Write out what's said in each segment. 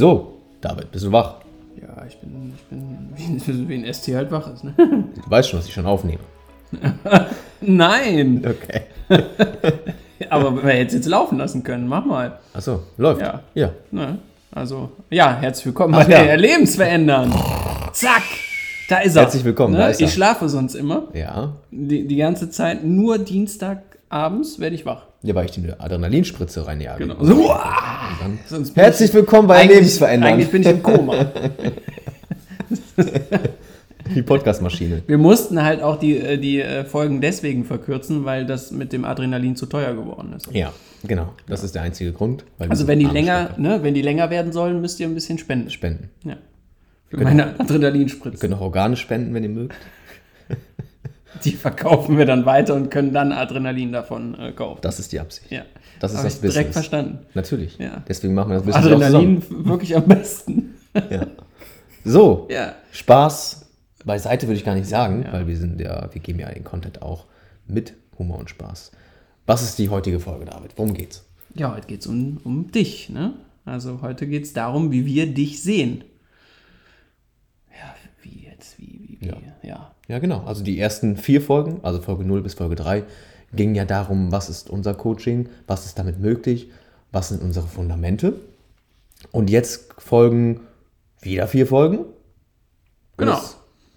So, David, bist du wach? Ja, ich bin, ich bin wie, ein ST halt wach ist. Ne? Du weißt schon, dass ich schon aufnehme. Nein! Okay. Aber wir hätten es jetzt laufen lassen können. Mach mal. Achso, läuft. Ja. Ja. Ne? Also, ja, herzlich willkommen Ach bei ja. der Lebensverändern. Zack! Da ist er. Herzlich willkommen, Ne? da ist. Ich schlafe sonst immer. Ja. Die, die ganze Zeit. Nur Dienstagabends werde ich wach. Ja, weil ich die Adrenalinspritze reinjage. Genau. So, uah, sonst Herzlich willkommen bei Lebensverändern. eigentlich bin ich im Koma. Die Podcastmaschine. Wir mussten halt auch die, äh, die äh, Folgen deswegen verkürzen, weil das mit dem Adrenalin zu teuer geworden ist. Ja, genau. Das ist der einzige Grund. Also so wenn die länger, ne, wenn die länger werden sollen, müsst ihr ein bisschen spenden. spenden. Ja. Für Genau. meine Ihr Adrenalinspritze. könnt auch Organe spenden, wenn ihr mögt. Die verkaufen wir dann weiter und können dann Adrenalin davon äh, kaufen. Das ist die Absicht. ja. Das ist Hab das ich direkt Business. verstanden. Natürlich. Ja. Deswegen machen wir das Business Adrenalin wirklich am besten. Ja. So, Ja. Spaß beiseite würde ich gar nicht sagen, weil wir sind ja, wir geben ja den Content auch mit Humor und Spaß. Was ist die heutige Folge, David? Worum geht's? Ja, heute geht es um, um dich. Ne? Also heute geht es darum, wie wir dich sehen. Ja, wie wie. Ja. ja. Ja, genau. Also die ersten vier Folgen, also Folge 0 bis Folge 3, gingen ja darum, was ist unser Coaching, was ist damit möglich, was sind unsere Fundamente. Und jetzt folgen wieder vier Folgen. Genau.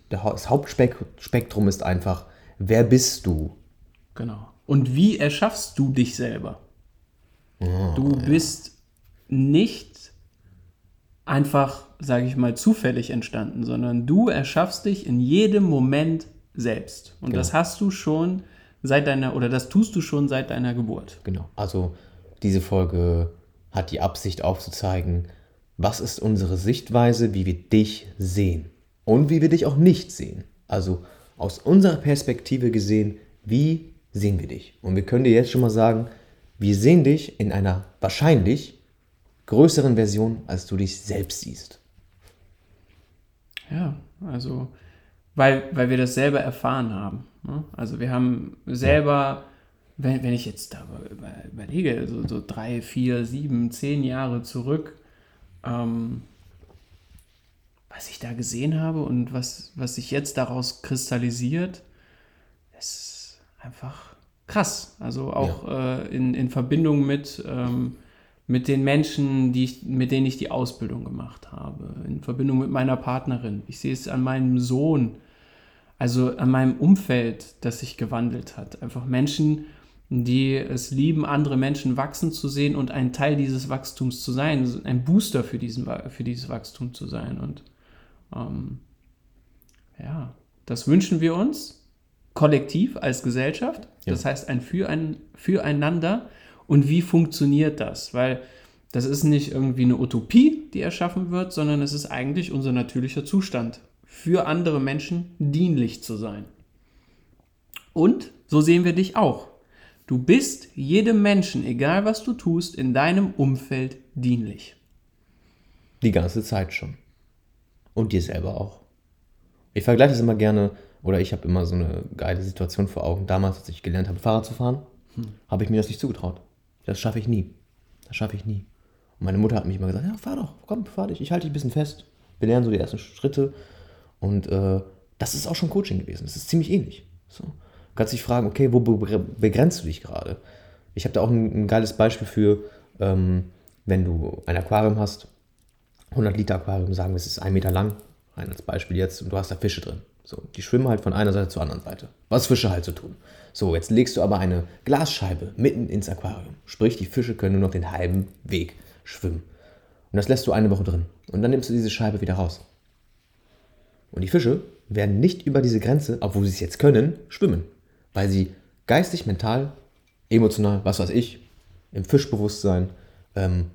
Das, Hauptspektrum ist einfach, wer bist du? Genau. Und wie erschaffst du dich selber? Ah, du bist nicht einfach, sage ich mal, zufällig entstanden, sondern du erschaffst dich in jedem Moment selbst. Und das hast du schon seit deiner, oder das tust du schon seit deiner Geburt. Genau. Also diese Folge hat die Absicht aufzuzeigen, was ist unsere Sichtweise, wie wir dich sehen und wie wir dich auch nicht sehen. Also aus unserer Perspektive gesehen, wie sehen wir dich? Und wir können dir jetzt schon mal sagen, wir sehen dich in einer wahrscheinlich größeren Version, als du dich selbst siehst. Ja, also, weil, weil wir das selber erfahren haben. Ne? Also wir haben selber, wenn, wenn ich jetzt da über, überlege, so, so drei, vier, sieben, zehn Jahre zurück, ähm, was ich da gesehen habe und was, was sich jetzt daraus kristallisiert, ist einfach krass. Also auch äh, in, in Verbindung mit, ähm, mit den Menschen, die ich, mit denen ich die Ausbildung gemacht habe, in Verbindung mit meiner Partnerin. Ich sehe es an meinem Sohn, also an meinem Umfeld, das sich gewandelt hat. Einfach Menschen, die es lieben, andere Menschen wachsen zu sehen und ein Teil dieses Wachstums zu sein, ein Booster für, diesen, für dieses Wachstum zu sein. Und ähm, ja, das wünschen wir uns kollektiv als Gesellschaft. Das heißt ein für ein, Füreinander. Und wie funktioniert das? Weil das ist nicht irgendwie eine Utopie, die erschaffen wird, sondern es ist eigentlich unser natürlicher Zustand, für andere Menschen dienlich zu sein. Und so sehen wir dich auch. Du bist jedem Menschen, egal was du tust, in deinem Umfeld dienlich. Die ganze Zeit schon. Und dir selber auch. Ich vergleiche es immer gerne, oder ich habe immer so eine geile Situation vor Augen. Damals, als ich gelernt habe, Fahrrad zu fahren, habe ich mir das nicht zugetraut. Das schaffe ich nie. Das schaffe ich nie. Und meine Mutter hat mich immer gesagt, ja, fahr doch, komm, fahr dich. Ich halte dich ein bisschen fest. Wir lernen so die ersten Schritte. Und äh, das ist auch schon Coaching gewesen. Das ist ziemlich ähnlich. So. Du kannst dich fragen, okay, wo be begrenzt du dich gerade? Ich habe da auch ein, ein geiles Beispiel für, ähm, wenn du ein Aquarium hast, 100 Liter Aquarium, sagen wir, es ist ein Meter lang, rein als Beispiel jetzt, und du hast da Fische drin. So, die schwimmen halt von einer Seite zur anderen Seite. Was Fische halt so tun. So, jetzt legst du aber eine Glasscheibe mitten ins Aquarium. Sprich, die Fische können nur noch den halben Weg schwimmen. Und das lässt du eine Woche drin. Und dann nimmst du diese Scheibe wieder raus. Und die Fische werden nicht über diese Grenze, obwohl sie es jetzt können, schwimmen. Weil sie geistig, mental, emotional, was weiß ich, im Fischbewusstsein ähm,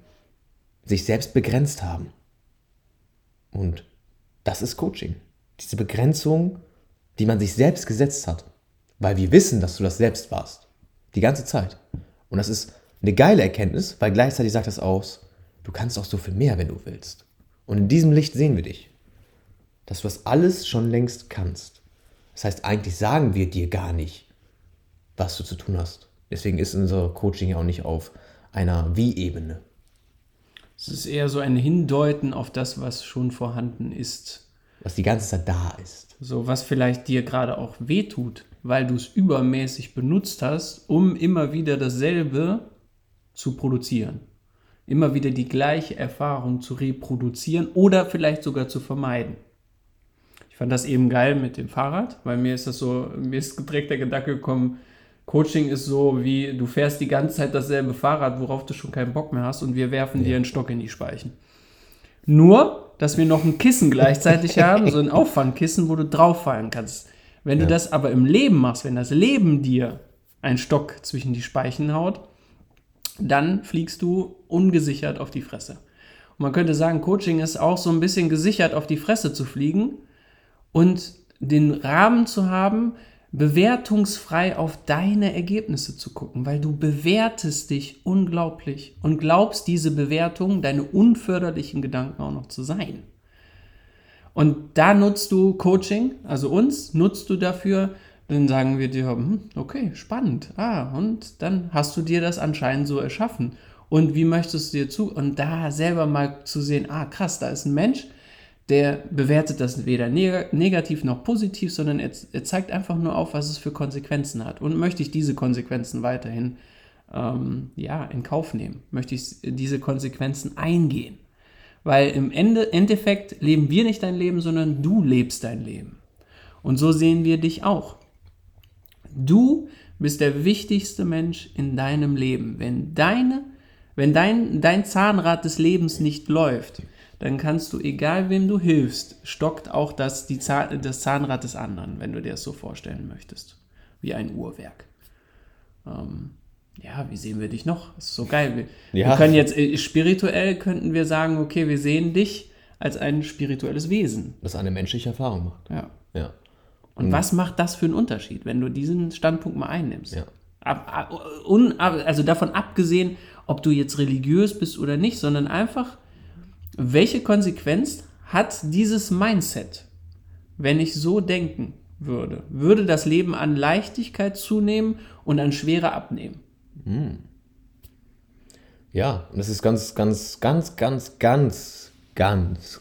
sich selbst begrenzt haben. Und das ist Coaching. Diese Begrenzung, die man sich selbst gesetzt hat. Weil wir wissen, dass du das selbst warst. Die ganze Zeit. Und das ist eine geile Erkenntnis, weil gleichzeitig sagt das aus, du kannst auch so viel mehr, wenn du willst. Und in diesem Licht sehen wir dich. Dass du das alles schon längst kannst. Das heißt, eigentlich sagen wir dir gar nicht, was du zu tun hast. Deswegen ist unser Coaching ja auch nicht auf einer Wie-Ebene. Es ist eher so ein Hindeuten auf das, was schon vorhanden ist. Was die ganze Zeit da ist. So, was vielleicht dir gerade auch wehtut, weil du es übermäßig benutzt hast, um immer wieder dasselbe zu produzieren. Immer wieder die gleiche Erfahrung zu reproduzieren oder vielleicht sogar zu vermeiden. Ich fand das eben geil mit dem Fahrrad, weil mir ist das so, mir ist direkt der Gedanke gekommen, Coaching ist so wie, du fährst die ganze Zeit dasselbe Fahrrad, worauf du schon keinen Bock mehr hast und wir werfen ja. dir einen Stock in die Speichen. Nur, dass wir noch ein Kissen gleichzeitig haben, so ein Auffangkissen, wo du drauffallen kannst. Wenn ja. du das aber im Leben machst, wenn das Leben dir einen Stock zwischen die Speichen haut, dann fliegst du ungesichert auf die Fresse. Und man könnte sagen, Coaching ist auch so ein bisschen gesichert auf die Fresse zu fliegen und den Rahmen zu haben, bewertungsfrei auf deine Ergebnisse zu gucken, weil du bewertest dich unglaublich und glaubst diese Bewertung, deine unförderlichen Gedanken auch noch zu sein. Und da nutzt du Coaching, also uns, nutzt du dafür, dann sagen wir dir, hm, okay, spannend, ah, und dann hast du dir das anscheinend so erschaffen. Und wie möchtest du dir zu, und da selber mal zu sehen, ah, krass, da ist ein Mensch, der bewertet das weder neg negativ noch positiv, sondern er, er, zeigt einfach nur auf, was es für Konsequenzen hat. Und möchte ich diese Konsequenzen weiterhin ähm, ja, in Kauf nehmen? Möchte ich diese Konsequenzen eingehen? Weil im Ende, Endeffekt leben wir nicht dein Leben, sondern du lebst dein Leben. Und so sehen wir dich auch. Du bist der wichtigste Mensch in deinem Leben. Wenn, deine, wenn dein, dein Zahnrad des Lebens nicht läuft, dann kannst du, egal wem du hilfst, stockt auch das, die Zahn, das Zahnrad des anderen, wenn du dir das so vorstellen möchtest. Wie ein Uhrwerk. Ähm, ja, wie sehen wir dich noch? Das ist so geil. Wir, ja. wir können jetzt äh, spirituell könnten wir sagen, okay, wir sehen dich als ein spirituelles Wesen. Das eine menschliche Erfahrung macht. Ja. ja. Und mhm. was macht das für einen Unterschied, wenn du diesen Standpunkt mal einnimmst? Ja. Ab, ab, un, also davon abgesehen, ob du jetzt religiös bist oder nicht, sondern einfach welche Konsequenz hat dieses Mindset, wenn ich so denken würde? Würde das Leben an Leichtigkeit zunehmen und an Schwere abnehmen? Hm. Ja, und das ist ganz, ganz, ganz, ganz, ganz, ganz,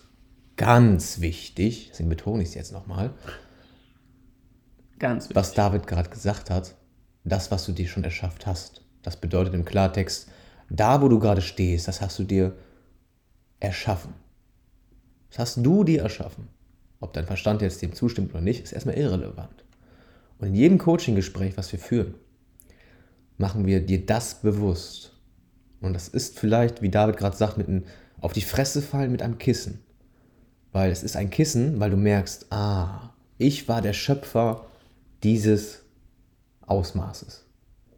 ganz wichtig. Deswegen betone ich es jetzt nochmal. Ganz wichtig. Was David gerade gesagt hat, das, was du dir schon erschafft hast. Das bedeutet im Klartext, da, wo du gerade stehst, das hast du dir erschaffen. Das hast du dir erschaffen. Ob dein Verstand jetzt dem zustimmt oder nicht, ist erstmal irrelevant. Und in jedem Coaching-Gespräch, was wir führen, machen wir dir das bewusst. Und das ist vielleicht, wie David gerade sagt, mit einem auf die Fresse fallen mit einem Kissen. Weil es ist ein Kissen, weil du merkst, ah, ich war der Schöpfer dieses Ausmaßes.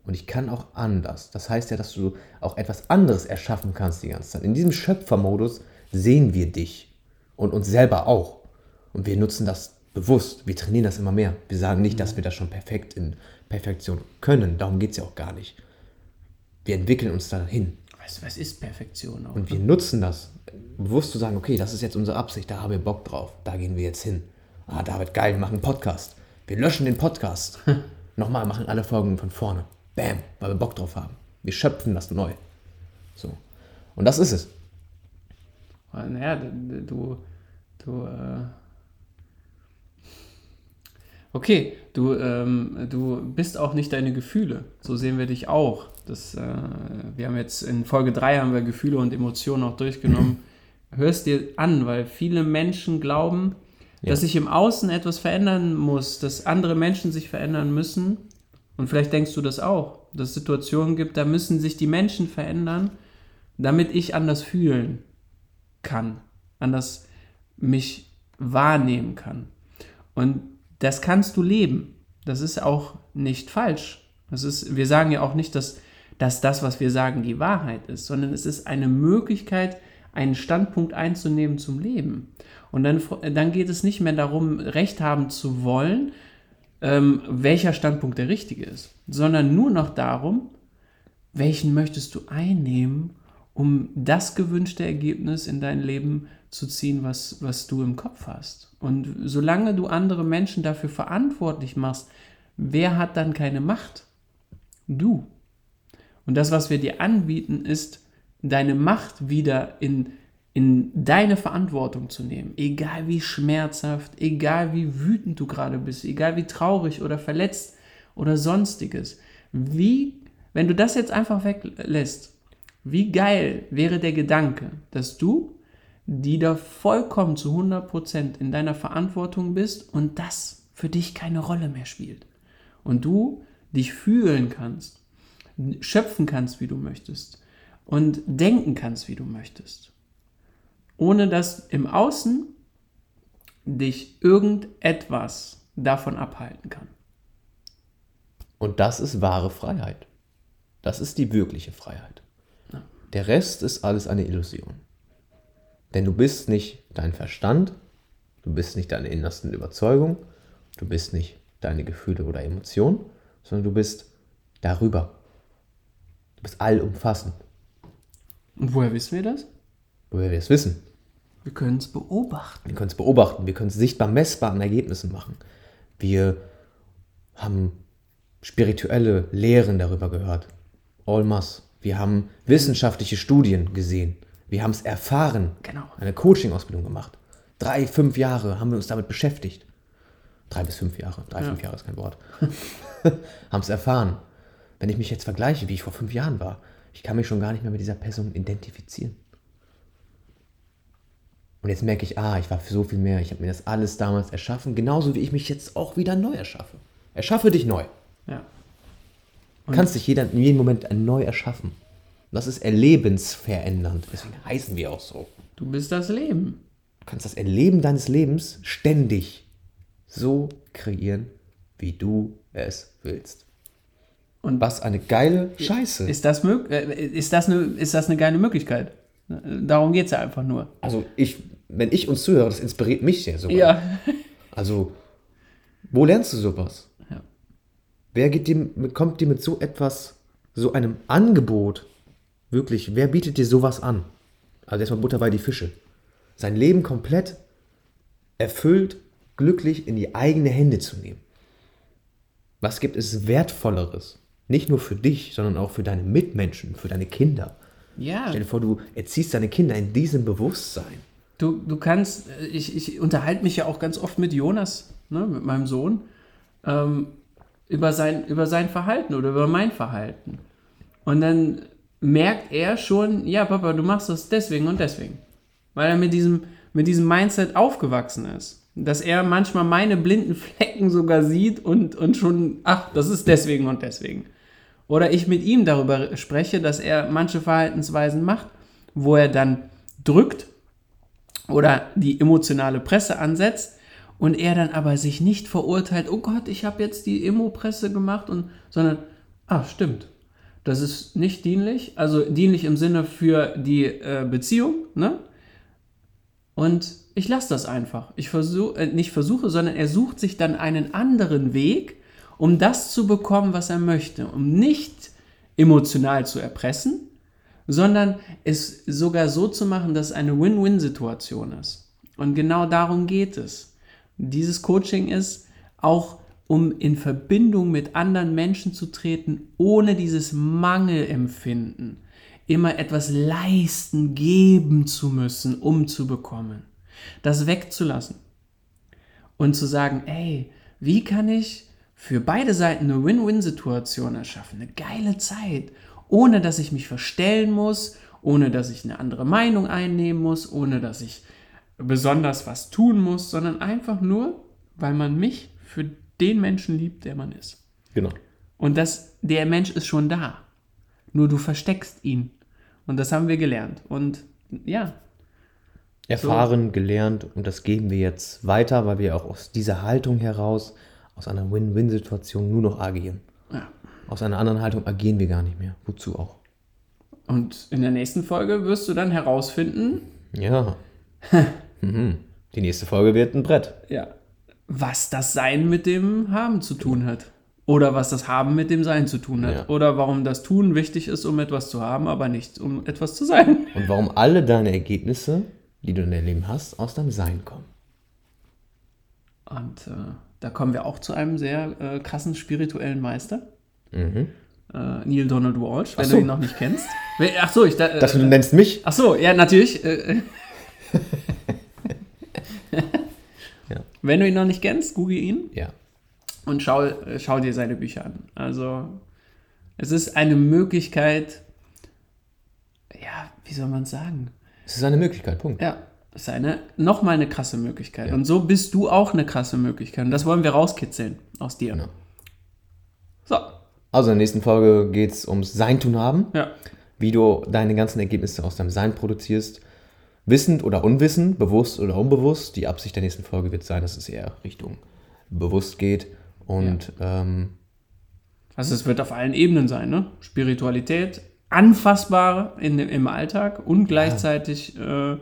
Und ich kann auch anders. Das heißt ja, dass du auch etwas anderes erschaffen kannst die ganze Zeit. In diesem Schöpfermodus sehen wir dich und uns selber auch. Und wir nutzen das bewusst. Wir trainieren das immer mehr. Wir sagen nicht, dass wir das schon perfekt in Perfektion können. Darum geht es ja auch gar nicht. Wir entwickeln uns dahin. Was, was ist Perfektion? Auch, und wir nutzen das, bewusst zu sagen, okay, das ist jetzt unsere Absicht, da haben wir Bock drauf, da gehen wir jetzt hin. Ah, David, geil, wir machen einen Podcast. Wir löschen den Podcast. Nochmal, machen alle Folgen von vorne. Bam, weil wir Bock drauf haben. Wir schöpfen das neu. So. Und das ist es. Naja, du, du, äh okay, du, ähm, du bist auch nicht deine Gefühle. So sehen wir dich auch. Das, äh, wir haben jetzt in Folge 3 haben wir Gefühle und Emotionen auch durchgenommen. Hörst dir an, weil viele Menschen glauben, ja. dass sich im Außen etwas verändern muss, dass andere Menschen sich verändern müssen, und vielleicht denkst du das auch, dass es Situationen gibt, da müssen sich die Menschen verändern, damit ich anders fühlen kann, anders mich wahrnehmen kann. Und das kannst du leben. Das ist auch nicht falsch. Das ist, wir sagen ja auch nicht, dass, dass das, was wir sagen, die Wahrheit ist, sondern es ist eine Möglichkeit, einen Standpunkt einzunehmen zum Leben. Und dann, dann geht es nicht mehr darum, Recht haben zu wollen, ähm, welcher Standpunkt der richtige ist, sondern nur noch darum, welchen möchtest du einnehmen, um das gewünschte Ergebnis in dein Leben zu ziehen, was, was du im Kopf hast. Und solange du andere Menschen dafür verantwortlich machst, wer hat dann keine Macht? Du. Und das, was wir dir anbieten, ist deine Macht wieder in, in deine Verantwortung zu nehmen, egal wie schmerzhaft, egal wie wütend du gerade bist, egal wie traurig oder verletzt oder sonstiges. Wie, wenn du das jetzt einfach weglässt, wie geil wäre der Gedanke, dass du die da vollkommen zu 100% in deiner Verantwortung bist und das für dich keine Rolle mehr spielt. Und du dich fühlen kannst, schöpfen kannst, wie du möchtest und denken kannst, wie du möchtest. Ohne dass im Außen dich irgendetwas davon abhalten kann. Und das ist wahre Freiheit. Das ist die wirkliche Freiheit. Der Rest ist alles eine Illusion. Denn du bist nicht dein Verstand, du bist nicht deine innersten Überzeugungen, du bist nicht deine Gefühle oder Emotionen, sondern du bist darüber. Du bist allumfassend. Und woher wissen wir das? Woher wir es wissen. Wir können es beobachten. Wir können es beobachten, wir können es sichtbar messbar an Ergebnissen machen. Wir haben spirituelle Lehren darüber gehört. All mass. Wir haben wissenschaftliche Studien gesehen. Wir haben es erfahren. Genau. Eine Coaching-Ausbildung gemacht. Drei, fünf Jahre haben wir uns damit beschäftigt. Drei bis fünf Jahre. Drei, Ja. fünf Jahre ist kein Wort. haben es erfahren. Wenn ich mich jetzt vergleiche, wie ich vor fünf Jahren war, ich kann mich schon gar nicht mehr mit dieser Person identifizieren. Und jetzt merke ich, ah, ich war für so viel mehr. Ich habe mir das alles damals erschaffen, genauso wie ich mich jetzt auch wieder neu erschaffe. Erschaffe dich neu. Ja. Du kannst dich jeder, in jedem Moment neu erschaffen. Und das ist erlebensverändernd. Deswegen heißen wir auch so. Du bist das Leben. Du kannst das Erleben deines Lebens ständig so kreieren, wie du es willst. Und Was eine geile Scheiße. ist das, mög äh, ist, das eine, ist das eine geile Möglichkeit? Darum geht es ja einfach nur. Also ich, wenn ich uns zuhöre, das inspiriert mich sehr sogar. Ja. Also, wo lernst du sowas? Ja. Wer geht dir, kommt dir mit so etwas, so einem Angebot, wirklich, wer bietet dir sowas an? Also erstmal Butter bei die Fische. Sein Leben komplett erfüllt, glücklich in die eigene Hände zu nehmen. Was gibt es Wertvolleres? Nicht nur für dich, sondern auch für deine Mitmenschen, für deine Kinder. Ja. Stell dir vor, du erziehst deine Kinder in diesem Bewusstsein. Du, du kannst, äh, ich, ich unterhalte mich ja auch ganz oft mit Jonas, ne, mit meinem Sohn, ähm, über, sein, über sein Verhalten oder über mein Verhalten. Und dann merkt er schon, ja, Papa, du machst das deswegen und deswegen. Weil er mit diesem, mit diesem Mindset aufgewachsen ist. Dass er manchmal meine blinden Flecken sogar sieht und, und schon, ach, das ist deswegen und deswegen. Oder ich mit ihm darüber spreche, dass er manche Verhaltensweisen macht, wo er dann drückt oder die emotionale Presse ansetzt und er dann aber sich nicht verurteilt, oh Gott, ich habe jetzt die Emo-Presse gemacht und sondern ah, stimmt. Das ist nicht dienlich, also dienlich im Sinne für die äh, Beziehung, ne? Und ich lasse das einfach. Ich versuche, äh, nicht versuche, sondern er sucht sich dann einen anderen Weg, um das zu bekommen, was er möchte. Um nicht emotional zu erpressen, sondern es sogar so zu machen, dass es eine Win-Win-Situation ist. Und genau darum geht es. Dieses Coaching ist auch, um in Verbindung mit anderen Menschen zu treten, ohne dieses Mangelempfinden, immer etwas leisten, geben zu müssen, um zu bekommen. Das wegzulassen und zu sagen, ey, wie kann ich für beide Seiten eine Win-Win-Situation erschaffen, eine geile Zeit, ohne dass ich mich verstellen muss, ohne dass ich eine andere Meinung einnehmen muss, ohne dass ich besonders was tun muss, sondern einfach nur, weil man mich für den Menschen liebt, der man ist. Genau. Und das, der Mensch ist schon da. Nur du versteckst ihn. Und das haben wir gelernt. Und ja, erfahren, gelernt und das geben wir jetzt weiter, weil wir auch aus dieser Haltung heraus, aus einer Win-Win-Situation nur noch agieren. ja. Aus einer anderen Haltung agieren wir gar nicht mehr. Wozu auch? Und in der nächsten Folge wirst du dann herausfinden, Ja. mhm. Die nächste Folge wird ein Brett. ja, was das Sein mit dem Haben zu tun hat. Oder was das Haben mit dem Sein zu tun hat. Ja. Oder warum das Tun wichtig ist, um etwas zu haben, aber nicht um etwas zu sein. Und warum alle deine Ergebnisse, die du in deinem Leben hast, aus deinem Sein kommen. Und äh, da kommen wir auch zu einem sehr äh, krassen spirituellen Meister. Mhm. äh, Neil Donald Walsh, wenn so. du ihn noch nicht kennst. Ach so, ich da, Dass du äh, nennst mich? Ach so, ja, natürlich. äh, Ja. Wenn du ihn noch nicht kennst, google ihn Ja. und schau, äh, schau dir seine Bücher an. Also, es ist eine Möglichkeit, ja, wie soll man sagen? Es ist eine Möglichkeit, Punkt. Ja, es ist eine, nochmal eine krasse Möglichkeit. Ja. Und so bist du auch eine krasse Möglichkeit. Und das wollen wir rauskitzeln aus dir. Genau. So, Also in der nächsten Folge geht es ums Sein-Tun haben, ja. wie du deine ganzen Ergebnisse aus deinem Sein produzierst. Wissend oder unwissend, bewusst oder unbewusst. Die Absicht der nächsten Folge wird sein, dass es eher Richtung bewusst geht. Und ähm, Also es wird auf allen Ebenen sein, ne? Spiritualität, anfassbar in, im Alltag und gleichzeitig äh,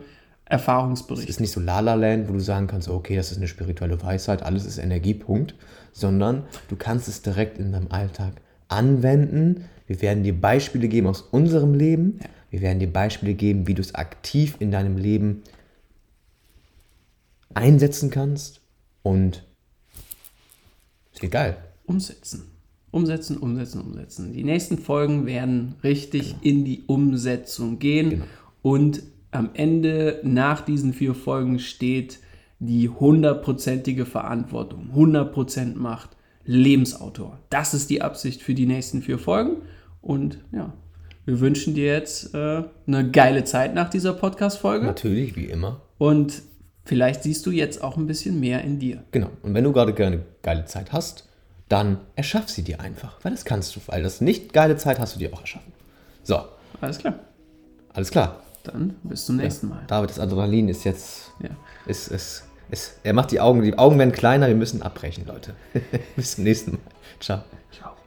es Erfahrungsbericht. ist nicht so La-La-Land, wo du sagen kannst, okay, das ist eine spirituelle Weisheit, alles ist Energie, Punkt. Sondern du kannst es direkt in deinem Alltag anwenden. Wir werden dir Beispiele geben aus unserem Leben. Wir werden dir Beispiele geben, wie du es aktiv in deinem Leben einsetzen kannst. Und es wird geil. Umsetzen. Umsetzen, umsetzen, umsetzen. Die nächsten Folgen werden richtig in die Umsetzung gehen. Genau. Und am Ende, nach diesen vier Folgen, steht die hundertprozentige Verantwortung, 100% Macht, Lebensautor. Das ist die Absicht für die nächsten vier Folgen. Und ja, wir wünschen dir jetzt äh, eine geile Zeit nach dieser Podcast-Folge. Natürlich, wie immer. Und vielleicht siehst du jetzt auch ein bisschen mehr in dir. Genau. Und wenn du gerade eine geile Zeit hast, dann erschaff sie dir einfach. Weil das kannst du. Weil das nicht geile Zeit hast du dir auch erschaffen. So, Alles klar. alles klar. Dann bis zum nächsten Mal. David, das Adrenalin ist jetzt. Ja. Ist, ist, ist, er macht die Augen, die Augen werden kleiner, wir müssen abbrechen, Leute. Bis zum nächsten Mal. Ciao. Ciao.